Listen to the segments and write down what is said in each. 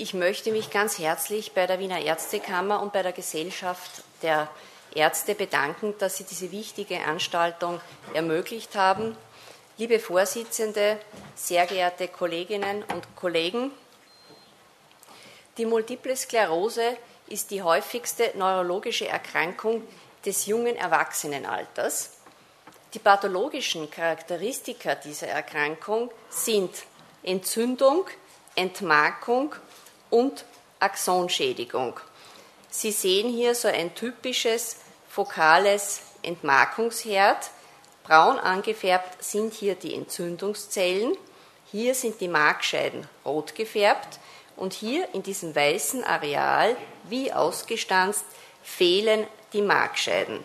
Ich möchte mich ganz herzlich bei der Wiener Ärztekammer und bei der Gesellschaft der Ärzte bedanken, dass Sie diese wichtige Anstaltung ermöglicht haben. Liebe Vorsitzende, sehr geehrte Kolleginnen und Kollegen, die Multiple Sklerose ist die häufigste neurologische Erkrankung des jungen Erwachsenenalters. Die pathologischen Charakteristika dieser Erkrankung sind Entzündung, Entmarkung und Axonschädigung. Sie sehen hier so ein typisches fokales Entmarkungsherd. Braun angefärbt sind hier die Entzündungszellen. Hier sind die Markscheiden rot gefärbt und hier in diesem weißen Areal, wie ausgestanzt, fehlen die Markscheiden.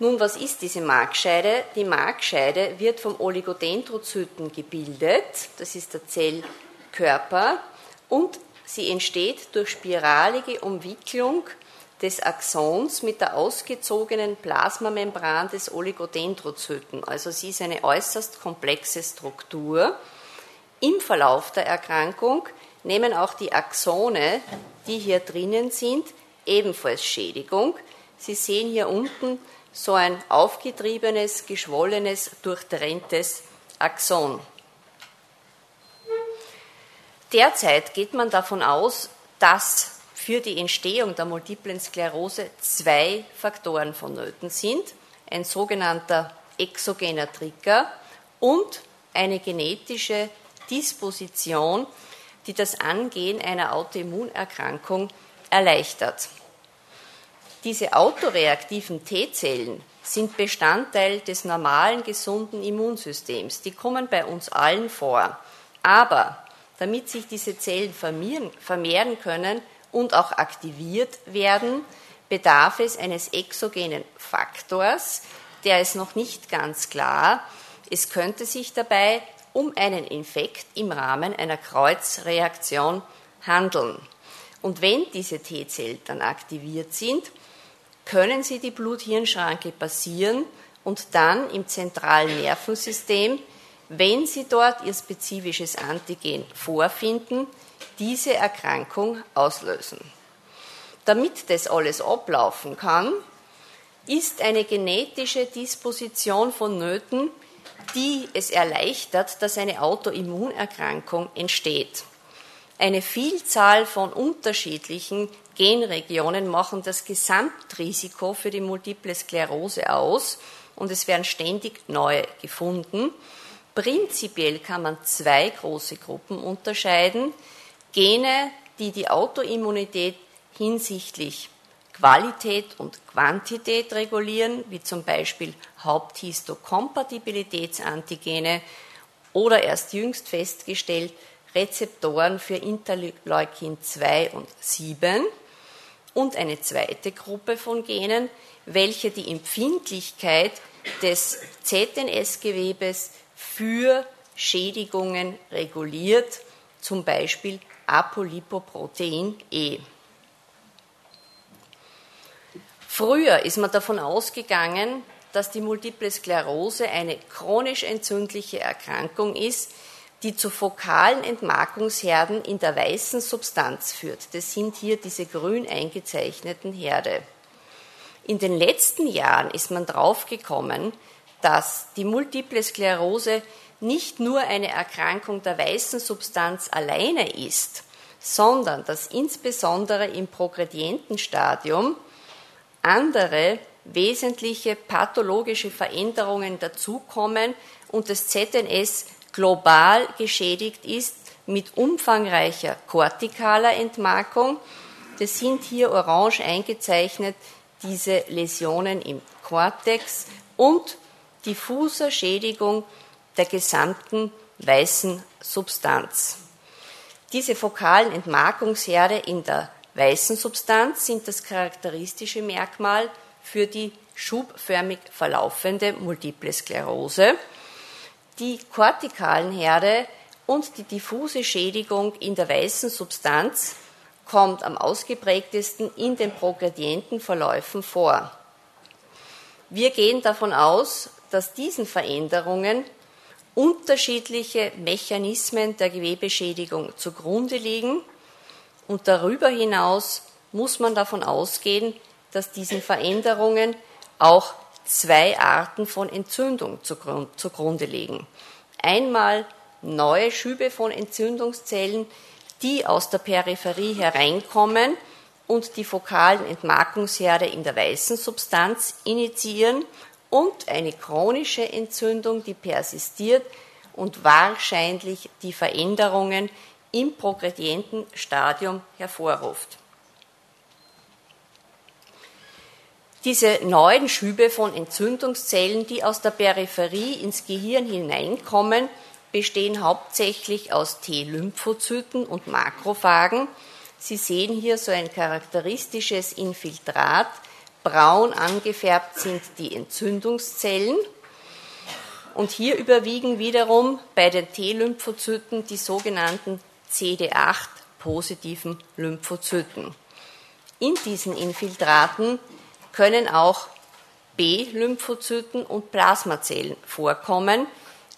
Nun, was ist diese Markscheide? Die Markscheide wird vom Oligodendrozyten gebildet, das ist der Zellkörper, und sie entsteht durch spiralige Umwicklung des Axons mit der ausgezogenen Plasmamembran des Oligodendrozyten. Also sie ist eine äußerst komplexe Struktur. Im Verlauf der Erkrankung nehmen auch die Axone, die hier drinnen sind, ebenfalls Schädigung. Sie sehen hier unten so ein aufgetriebenes, geschwollenes, durchtrenntes Axon. Derzeit geht man davon aus, dass für die Entstehung der multiplen Sklerose zwei Faktoren vonnöten sind. Ein sogenannter exogener Trigger und eine genetische Disposition, die das Angehen einer Autoimmunerkrankung erleichtert. Diese autoreaktiven T-Zellen sind Bestandteil des normalen, gesunden Immunsystems. Die kommen bei uns allen vor. Aber damit sich diese Zellen vermehren, können und auch aktiviert werden, bedarf es eines exogenen Faktors, der ist noch nicht ganz klar. Es könnte sich dabei um einen Infekt im Rahmen einer Kreuzreaktion handeln. Und wenn diese T-Zellen dann aktiviert sind, können sie die Blut-Hirn-Schranke passieren und dann im zentralen Nervensystem, wenn sie dort ihr spezifisches Antigen vorfinden, diese Erkrankung auslösen. Damit das alles ablaufen kann, ist eine genetische Disposition vonnöten, die es erleichtert, dass eine Autoimmunerkrankung entsteht. Eine Vielzahl von unterschiedlichen Genregionen machen das Gesamtrisiko für die Multiple Sklerose aus und es werden ständig neue gefunden. Prinzipiell kann man zwei große Gruppen unterscheiden. Gene, die die Autoimmunität hinsichtlich Qualität und Quantität regulieren, wie zum Beispiel Haupthistokompatibilitätsantigene oder erst jüngst festgestellt Rezeptoren für Interleukin 2 und 7 und eine zweite Gruppe von Genen, welche die Empfindlichkeit des ZNS-Gewebes für Schädigungen reguliert, zum Beispiel Apolipoprotein E. Früher ist man davon ausgegangen, dass die Multiple Sklerose eine chronisch entzündliche Erkrankung ist, die zu fokalen Entmarkungsherden in der weißen Substanz führt. Das sind hier diese grün eingezeichneten Herde. In den letzten Jahren ist man draufgekommen, dass die Multiple Sklerose nicht nur eine Erkrankung der weißen Substanz alleine ist, sondern dass insbesondere im Progredientenstadium andere wesentliche pathologische Veränderungen dazukommen und das ZNS global geschädigt ist mit umfangreicher kortikaler Entmarkung. Das sind hier orange eingezeichnet diese Läsionen im Kortex und diffuser Schädigung der gesamten weißen Substanz. Diese fokalen Entmarkungsherde in der weißen Substanz sind das charakteristische Merkmal für die schubförmig verlaufende Multiple Sklerose. Die kortikalen Herde und die diffuse Schädigung in der weißen Substanz kommt am ausgeprägtesten in den Progredientenverläufen vor. Wir gehen davon aus, dass diesen Veränderungen unterschiedliche Mechanismen der Gewebeschädigung zugrunde liegen. Und darüber hinaus muss man davon ausgehen, dass diesen Veränderungen auch zwei Arten von Entzündung zugrunde liegen. Einmal neue Schübe von Entzündungszellen, die aus der Peripherie hereinkommen und die fokalen Entmarkungsherde in der weißen Substanz initiieren und eine chronische Entzündung, die persistiert und wahrscheinlich die Veränderungen im progredienten Stadium hervorruft. Diese neuen Schübe von Entzündungszellen, die aus der Peripherie ins Gehirn hineinkommen, bestehen hauptsächlich aus T-Lymphozyten und Makrophagen. Sie sehen hier so ein charakteristisches Infiltrat. Braun angefärbt sind die Entzündungszellen. Und hier überwiegen wiederum bei den T-Lymphozyten die sogenannten CD8-positiven Lymphozyten. In diesen Infiltraten können auch B-Lymphozyten und Plasmazellen vorkommen.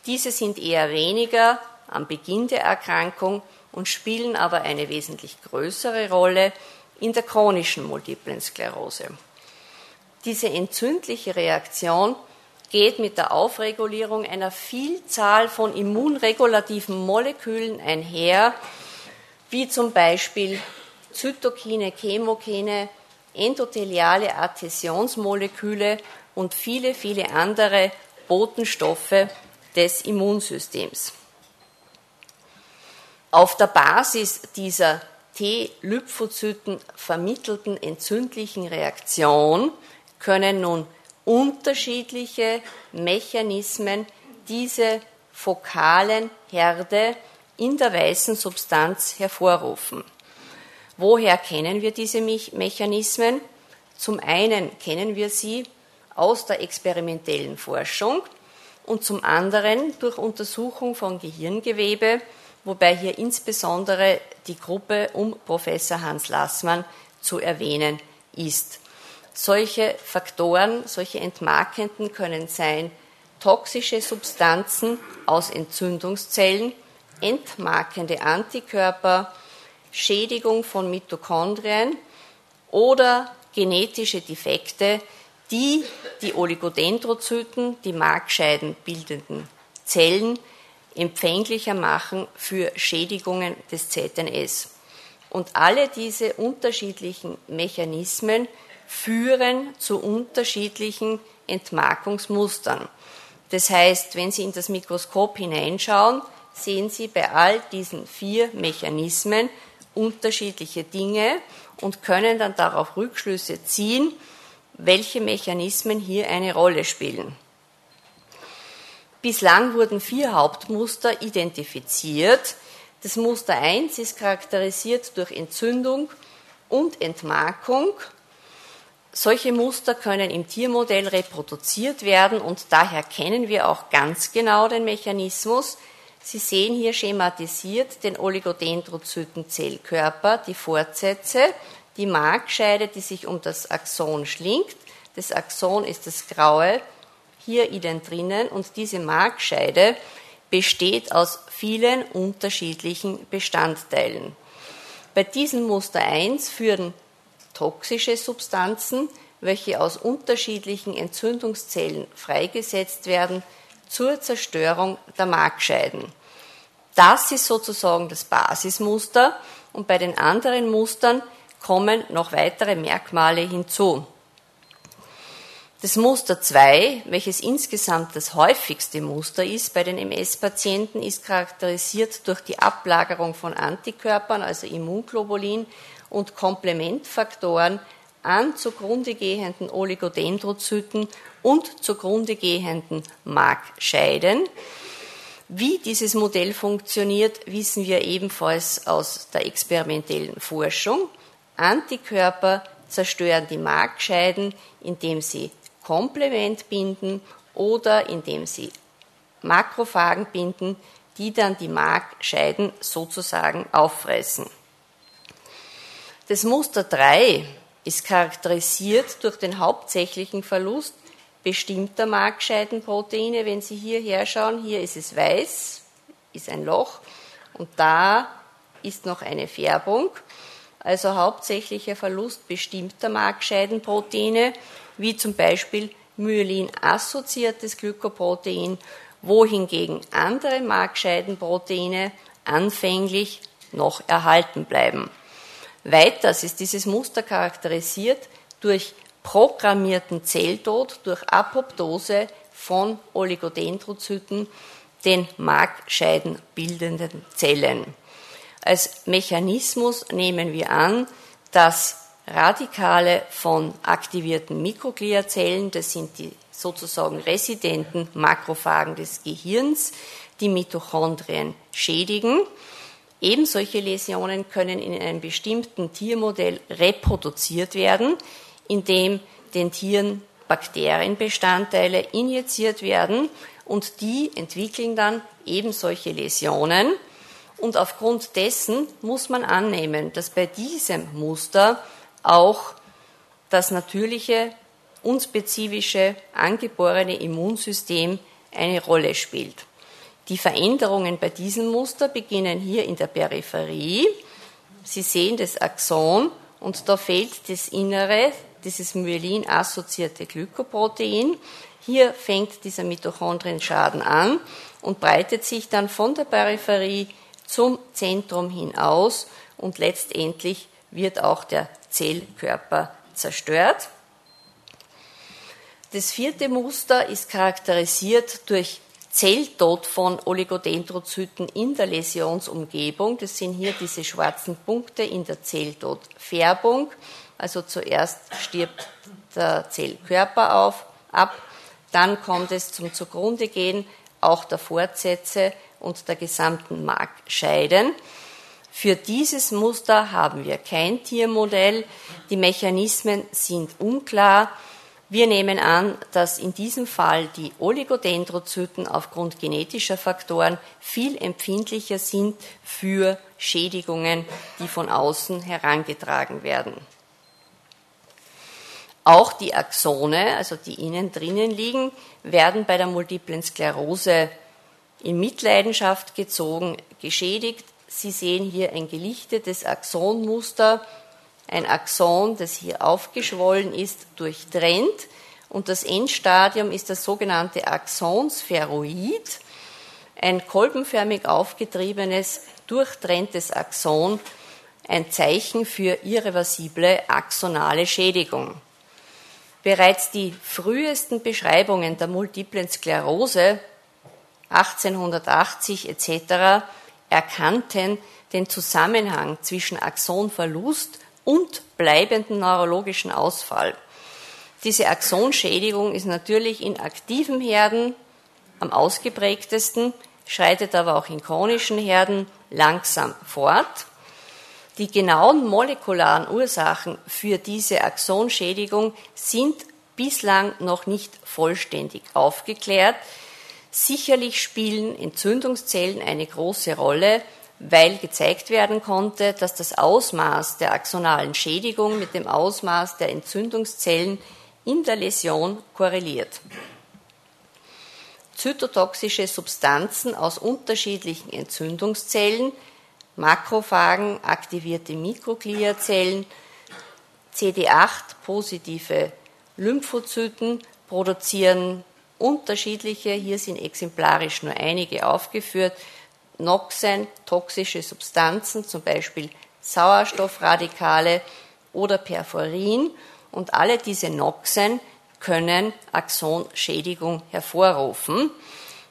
Diese sind eher weniger am Beginn der Erkrankung und spielen aber eine wesentlich größere Rolle in der chronischen multiplen Sklerose. Diese entzündliche Reaktion geht mit der Aufregulierung einer Vielzahl von immunregulativen Molekülen einher, wie zum Beispiel Zytokine, Chemokine, endotheliale Adhäsionsmoleküle und viele, viele andere Botenstoffe des Immunsystems. Auf der Basis dieser T-Lymphozyten vermittelten entzündlichen Reaktion können nun unterschiedliche Mechanismen diese fokalen Herde in der weißen Substanz hervorrufen. Woher kennen wir diese Mechanismen? Zum einen kennen wir sie aus der experimentellen Forschung und zum anderen durch Untersuchung von Gehirngewebe, wobei hier insbesondere die Gruppe um Professor Hans Lassmann zu erwähnen ist. Solche Faktoren, solche Entmarkenden können sein toxische Substanzen aus Entzündungszellen, entmarkende Antikörper, Schädigung von Mitochondrien oder genetische Defekte, die die Oligodendrozyten, die Markscheiden bildenden Zellen, empfänglicher machen für Schädigungen des ZNS. Und alle diese unterschiedlichen Mechanismen führen zu unterschiedlichen Entmarkungsmustern. Das heißt, wenn Sie in das Mikroskop hineinschauen, sehen Sie bei all diesen vier Mechanismen unterschiedliche Dinge und können dann darauf Rückschlüsse ziehen, welche Mechanismen hier eine Rolle spielen. Bislang wurden vier Hauptmuster identifiziert. Das Muster 1 ist charakterisiert durch Entzündung und Entmarkung. Solche Muster können im Tiermodell reproduziert werden und daher kennen wir auch ganz genau den Mechanismus, Sie sehen hier schematisiert den Oligodendrozytenzellkörper, die Fortsätze, die Markscheide, die sich um das Axon schlingt. Das Axon ist das graue hier innen drinnen und diese Markscheide besteht aus vielen unterschiedlichen Bestandteilen. Bei diesem Muster 1 führen toxische Substanzen, welche aus unterschiedlichen Entzündungszellen freigesetzt werden, zur Zerstörung der Markscheiden. Das ist sozusagen das Basismuster und bei den anderen Mustern kommen noch weitere Merkmale hinzu. Das Muster 2, welches insgesamt das häufigste Muster ist bei den MS-Patienten, ist charakterisiert durch die Ablagerung von Antikörpern, also Immunglobulin und Komplementfaktoren an zugrunde gehenden Oligodendrozyten und zugrunde gehenden Markscheiden. Wie dieses Modell funktioniert, wissen wir ebenfalls aus der experimentellen Forschung. Antikörper zerstören die Markscheiden, indem sie Komplement binden oder indem sie Makrophagen binden, die dann die Markscheiden sozusagen auffressen. Das Muster 3 ist charakterisiert durch den hauptsächlichen Verlust bestimmter Markscheidenproteine. Wenn Sie hierher schauen, hier ist es weiß, ist ein Loch und da ist noch eine Färbung. also hauptsächlicher Verlust bestimmter Markscheidenproteine, wie zum Beispiel Myelin-assoziiertes Glykoprotein, wohingegen andere Markscheidenproteine anfänglich noch erhalten bleiben. Weiters ist dieses Muster charakterisiert durch programmierten Zelltod durch Apoptose von Oligodendrozyten, den markscheidenbildenden Zellen. Als Mechanismus nehmen wir an, dass Radikale von aktivierten Mikrogliazellen, das sind die sozusagen residenten Makrophagen des Gehirns, die Mitochondrien schädigen. Eben solche Läsionen können in einem bestimmten Tiermodell reproduziert werden, indem den Tieren Bakterienbestandteile injiziert werden und die entwickeln dann eben solche Läsionen. Und aufgrund dessen muss man annehmen, dass bei diesem Muster auch das natürliche, unspezifische, angeborene Immunsystem eine Rolle spielt. Die Veränderungen bei diesem Muster beginnen hier in der Peripherie. Sie sehen das Axon und da fehlt das Innere, dieses Myelin-assoziierte Glykoprotein. Hier fängt dieser Mitochondrienschaden an und breitet sich dann von der Peripherie zum Zentrum hinaus und letztendlich wird auch der Zellkörper zerstört. Das vierte Muster ist charakterisiert durch Zelltod von Oligodendrozyten in der Läsionsumgebung. Das sind hier diese schwarzen Punkte in der Zelltodfärbung. Also zuerst stirbt der Zellkörper auf, ab, dann kommt es zum Zugrundegehen auch der Fortsätze und der gesamten Markscheiden. Für dieses Muster haben wir kein Tiermodell. Die Mechanismen sind unklar. Wir nehmen an, dass in diesem Fall die Oligodendrozyten aufgrund genetischer Faktoren viel empfindlicher sind für Schädigungen, die von außen herangetragen werden. Auch die Axone, also die innen drinnen liegen, werden bei der multiplen Sklerose in Mitleidenschaft gezogen, geschädigt. Sie sehen hier ein gelichtetes Axonmuster ein Axon, das hier aufgeschwollen ist, durchtrennt. Und das Endstadium ist das sogenannte Axonspheroid, ein kolbenförmig aufgetriebenes, durchtrenntes Axon, ein Zeichen für irreversible axonale Schädigung. Bereits die frühesten Beschreibungen der multiplen Sklerose 1880 etc. erkannten den Zusammenhang zwischen Axonverlust und bleibenden neurologischen Ausfall. Diese Axonschädigung ist natürlich in aktiven Herden am ausgeprägtesten, schreitet aber auch in chronischen Herden langsam fort. Die genauen molekularen Ursachen für diese Axonschädigung sind bislang noch nicht vollständig aufgeklärt. Sicherlich spielen Entzündungszellen eine große Rolle, weil gezeigt werden konnte, dass das Ausmaß der axonalen Schädigung mit dem Ausmaß der Entzündungszellen in der Läsion korreliert. Zytotoxische Substanzen aus unterschiedlichen Entzündungszellen, Makrophagen, aktivierte Mikrogliazellen, CD8-positive Lymphozyten produzieren unterschiedliche, hier sind exemplarisch nur einige aufgeführt, Noxen, toxische Substanzen, zum Beispiel Sauerstoffradikale oder Perforin. Und alle diese Noxen können Axonschädigung hervorrufen.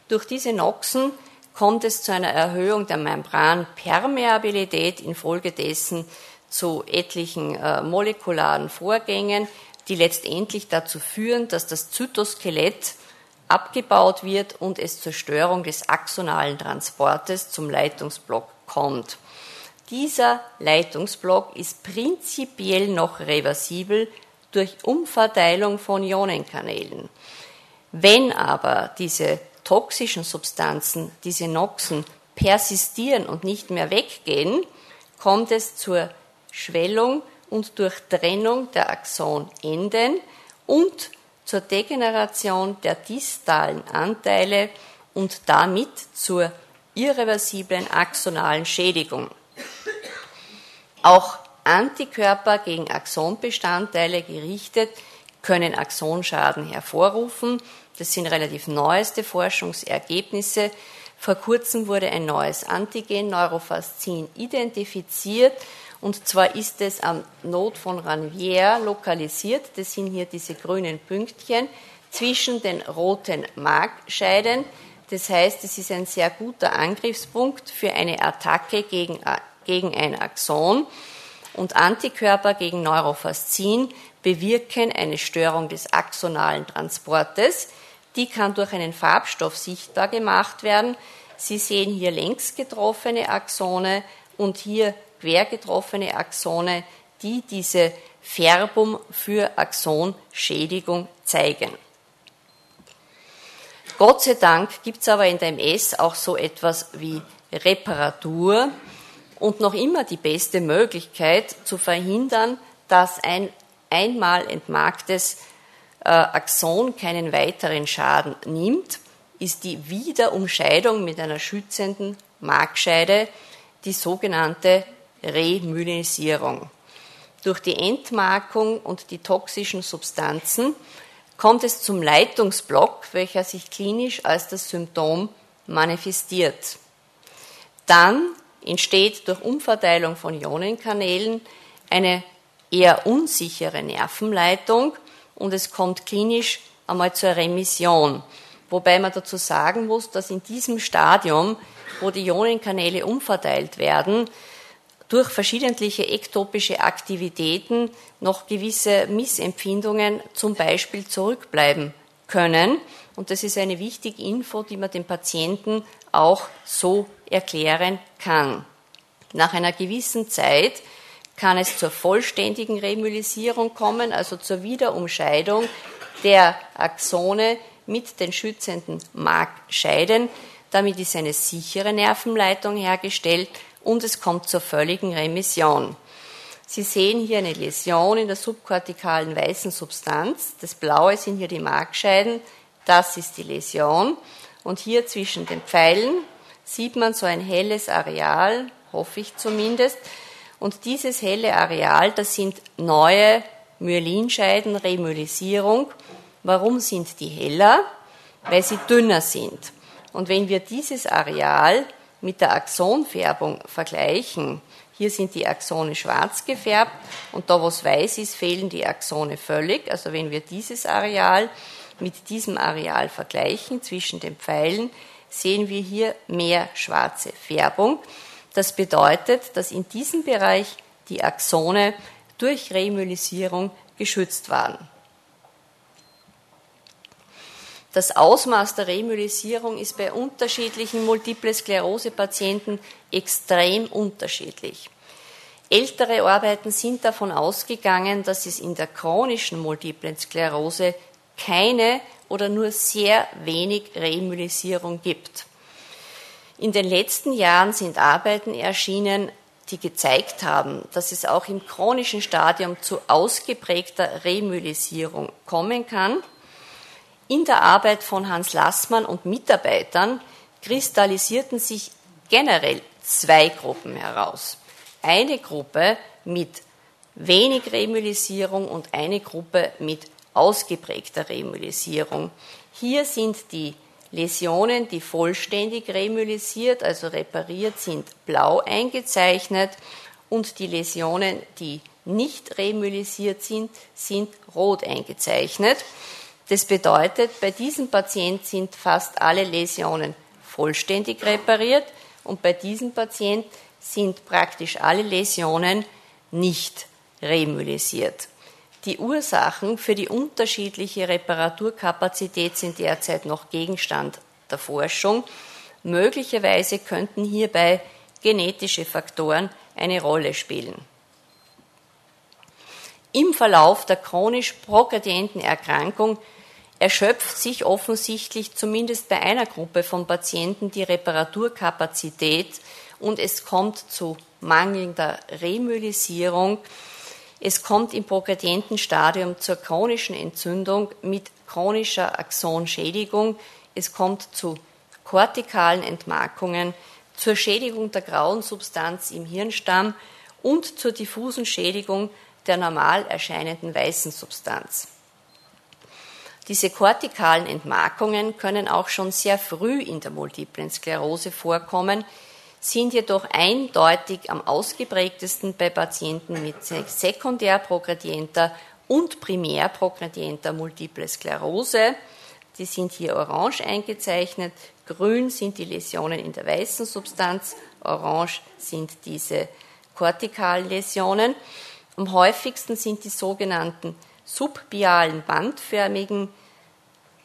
Durch diese Noxen kommt es zu einer Erhöhung der Membranpermeabilität infolgedessen zu etlichen äh, molekularen Vorgängen, die letztendlich dazu führen, dass das Zytoskelett abgebaut wird und es zur Störung des axonalen Transportes zum Leitungsblock kommt. Dieser Leitungsblock ist prinzipiell noch reversibel durch Umverteilung von Ionenkanälen. Wenn aber diese toxischen Substanzen, diese Noxen, persistieren und nicht mehr weggehen, kommt es zur Schwellung und Durchtrennung der Axonenden und zur Degeneration der distalen Anteile und damit zur irreversiblen axonalen Schädigung. Auch Antikörper gegen Axonbestandteile gerichtet können Axonschaden hervorrufen. Das sind relativ neueste Forschungsergebnisse. Vor kurzem wurde ein neues Antigen Neurofascin identifiziert und zwar ist es am Node von Ranvier lokalisiert. Das sind hier diese grünen Pünktchen zwischen den roten Markscheiden. Das heißt, es ist ein sehr guter Angriffspunkt für eine Attacke gegen, gegen ein Axon. Und Antikörper gegen Neurofascin bewirken eine Störung des axonalen Transportes. Die kann durch einen Farbstoff sichtbar gemacht werden. Sie sehen hier längs getroffene Axone und hier quer getroffene Axone, die diese Färbung für Axonschädigung zeigen. Gott sei Dank gibt es aber in der MS auch so etwas wie Reparatur und noch immer die beste Möglichkeit zu verhindern, dass ein einmal entmarktes äh, Axon keinen weiteren Schaden nimmt, ist die Wiederumscheidung mit einer schützenden Markscheide, die sogenannte Remyelinisierung. Durch die Entmarkung und die toxischen Substanzen kommt es zum Leitungsblock, welcher sich klinisch als das Symptom manifestiert. Dann entsteht durch Umverteilung von Ionenkanälen eine eher unsichere Nervenleitung und es kommt klinisch einmal zur Remission. Wobei man dazu sagen muss, dass in diesem Stadium, wo die Ionenkanäle umverteilt werden, durch verschiedentliche ektopische Aktivitäten noch gewisse Missempfindungen zum Beispiel zurückbleiben können. Und das ist eine wichtige Info, die man dem Patienten auch so erklären kann. Nach einer gewissen Zeit kann es zur vollständigen Remyelisierung kommen, also zur Wiederumscheidung der Axone mit den schützenden Markscheiden. Damit ist eine sichere Nervenleitung hergestellt und es kommt zur völligen Remission. Sie sehen hier eine Läsion in der subkortikalen weißen Substanz. Das Blaue sind hier die Markscheiden. Das ist die Läsion. Und hier zwischen den Pfeilen sieht man so ein helles Areal, hoffe ich zumindest. Und dieses helle Areal, das sind neue Myelinscheiden, Remyelisierung. Warum sind die heller? Weil sie dünner sind. Und wenn wir dieses Areal mit der Axonfärbung vergleichen, hier sind die Axone schwarz gefärbt und da, wo es weiß ist, fehlen die Axone völlig. Also wenn wir dieses Areal mit diesem Areal vergleichen zwischen den Pfeilen, sehen wir hier mehr schwarze Färbung. Das bedeutet, dass in diesem Bereich die Axone durch Remyelisierung geschützt waren. Das Ausmaß der Remyelisierung ist bei unterschiedlichen Multiple Sklerose-Patienten extrem unterschiedlich. Ältere Arbeiten sind davon ausgegangen, dass es in der chronischen Multiplen Sklerose keine oder nur sehr wenig Remyelisierung gibt. In den letzten Jahren sind Arbeiten erschienen, die gezeigt haben, dass es auch im chronischen Stadium zu ausgeprägter Remyelisierung kommen kann in der Arbeit von Hans Lassmann und Mitarbeitern kristallisierten sich generell zwei Gruppen heraus. Eine Gruppe mit wenig Remyelisierung und eine Gruppe mit ausgeprägter Remyelisierung. Hier sind die Läsionen, die vollständig remyelisiert, also repariert sind, blau eingezeichnet und die Läsionen, die nicht remyelisiert sind, sind rot eingezeichnet. Das bedeutet, bei diesem Patient sind fast alle Läsionen vollständig repariert und bei diesem Patient sind praktisch alle Läsionen nicht remyelisiert. Die Ursachen für die unterschiedliche Reparaturkapazität sind derzeit noch Gegenstand der Forschung. Möglicherweise könnten hierbei genetische Faktoren eine Rolle spielen. Im Verlauf der chronisch progredienten Erkrankung erschöpft sich offensichtlich zumindest bei einer Gruppe von Patienten die Reparaturkapazität und es kommt zu mangelnder Remyelisierung. Es kommt im progredienten Stadium zur chronischen Entzündung mit chronischer Axonschädigung. Es kommt zu kortikalen Entmarkungen, zur Schädigung der grauen Substanz im Hirnstamm und zur diffusen Schädigung der normal erscheinenden weißen Substanz. Diese kortikalen Entmarkungen können auch schon sehr früh in der multiplen Sklerose vorkommen, sind jedoch eindeutig am ausgeprägtesten bei Patienten mit sekundärprogredienter und primärprogredienter Multiple Sklerose. Die sind hier orange eingezeichnet. Grün sind die Läsionen in der weißen Substanz. Orange sind diese Kortikalläsionen. Am häufigsten sind die sogenannten subbialen bandförmigen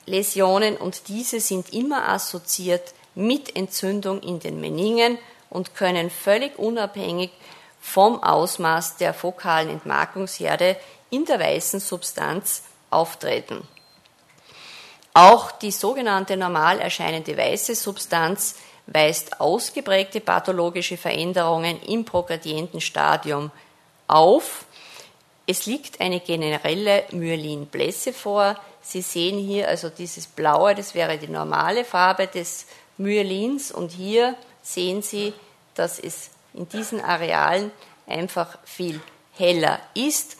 Läsionen und diese sind immer assoziiert mit Entzündung in den Meningen und können völlig unabhängig vom Ausmaß der fokalen Entmarkungsherde in der weißen Substanz auftreten. Auch die sogenannte normal erscheinende weiße Substanz weist ausgeprägte pathologische Veränderungen im progredienten Stadium auf. Es liegt eine generelle Myelinblässe vor. Sie sehen hier also dieses Blaue, das wäre die normale Farbe des Myelins und hier sehen Sie, dass es in diesen Arealen einfach viel heller ist.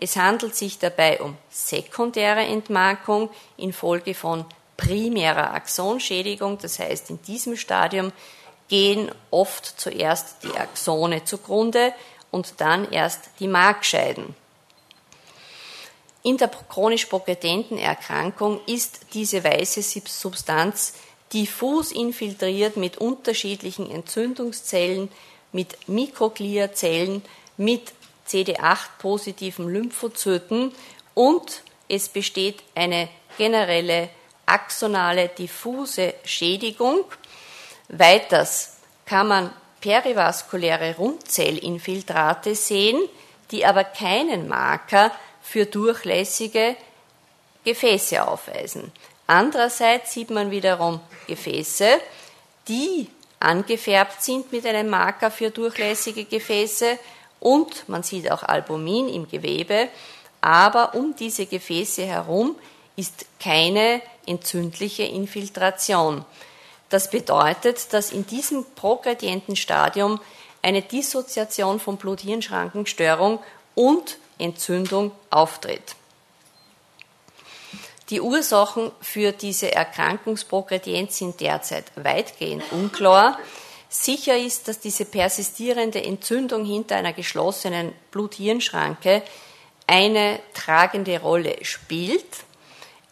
Es handelt sich dabei um sekundäre Entmarkung infolge von primärer Axonschädigung, das heißt in diesem Stadium gehen oft zuerst die Axone zugrunde und dann erst die Markscheiden. In der chronisch progredenten Erkrankung ist diese weiße Substanz diffus infiltriert mit unterschiedlichen Entzündungszellen, mit Mikrogliazellen, mit CD8-positiven Lymphozyten und es besteht eine generelle axonale diffuse Schädigung. Weiters kann man perivaskuläre Rundzellinfiltrate sehen, die aber keinen Marker für durchlässige Gefäße aufweisen. Andererseits sieht man wiederum Gefäße, die angefärbt sind mit einem Marker für durchlässige Gefäße und man sieht auch Albumin im Gewebe, aber um diese Gefäße herum ist keine entzündliche Infiltration. Das bedeutet, dass in diesem progredienten Stadium eine Dissoziation von Blut-Hirn-Schrankenstörung und Entzündung auftritt. Die Ursachen für diese Erkrankungsprogredienz sind derzeit weitgehend unklar. Sicher ist, dass diese persistierende Entzündung hinter einer geschlossenen Blut-Hirn-Schranke eine tragende Rolle spielt.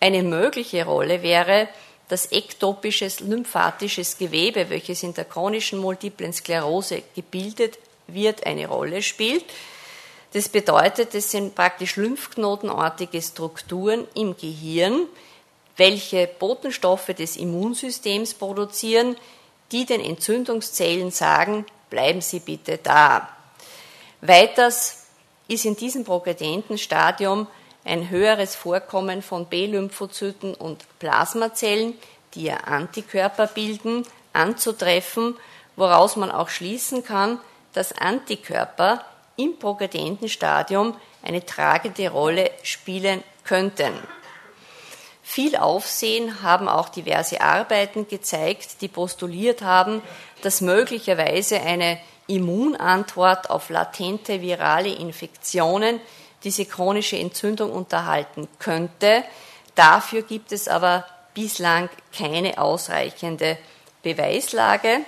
Eine mögliche Rolle wäre, dass ektopisches lymphatisches Gewebe, welches in der chronischen multiplen Sklerose gebildet wird, eine Rolle spielt. Das bedeutet, es sind praktisch lymphknotenartige Strukturen im Gehirn, welche Botenstoffe des Immunsystems produzieren, die den Entzündungszellen sagen, bleiben Sie bitte da. Weiters ist in diesem progredienten Stadium ein höheres Vorkommen von B-Lymphozyten und Plasmazellen, die ja Antikörper bilden, anzutreffen, woraus man auch schließen kann, dass Antikörper im progredienten Stadium eine tragende Rolle spielen könnten. Viel Aufsehen haben auch diverse Arbeiten gezeigt, die postuliert haben, dass möglicherweise eine Immunantwort auf latente virale Infektionen diese chronische Entzündung unterhalten könnte. Dafür gibt es aber bislang keine ausreichende Beweislage.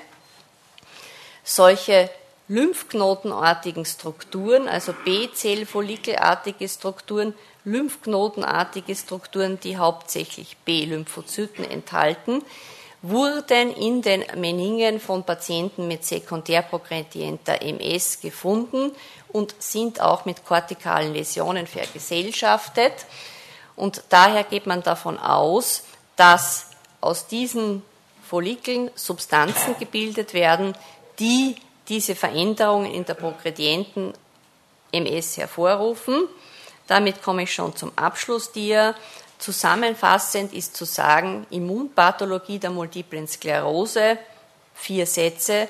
Solche lymphknotenartigen Strukturen, also B-Zellfollikelartige Strukturen, lymphknotenartige Strukturen, die hauptsächlich B-Lymphozyten enthalten, wurden in den Meningen von Patienten mit sekundärprogredienter MS gefunden und sind auch mit kortikalen Läsionen vergesellschaftet. Und daher geht man davon aus, dass aus diesen Follikeln Substanzen gebildet werden, die diese Veränderungen in der progredienten MS hervorrufen. Damit komme ich schon zum Abschluss dir. Zusammenfassend ist zu sagen, Immunpathologie der multiplen Sklerose, vier Sätze.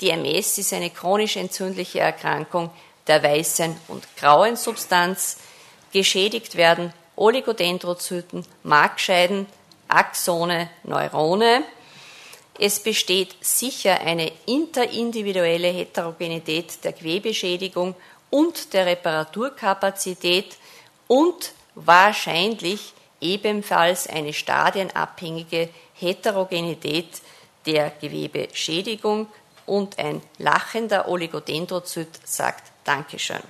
Die MS ist eine chronisch entzündliche Erkrankung der weißen und grauen Substanz. Geschädigt werden Oligodendrozyten, Markscheiden, Axone, Neurone. Es besteht sicher eine interindividuelle Heterogenität der Gewebeschädigung und der Reparaturkapazität und wahrscheinlich ebenfalls eine stadienabhängige Heterogenität der Gewebeschädigung und ein lachender Oligodendrozyt sagt Dankeschön.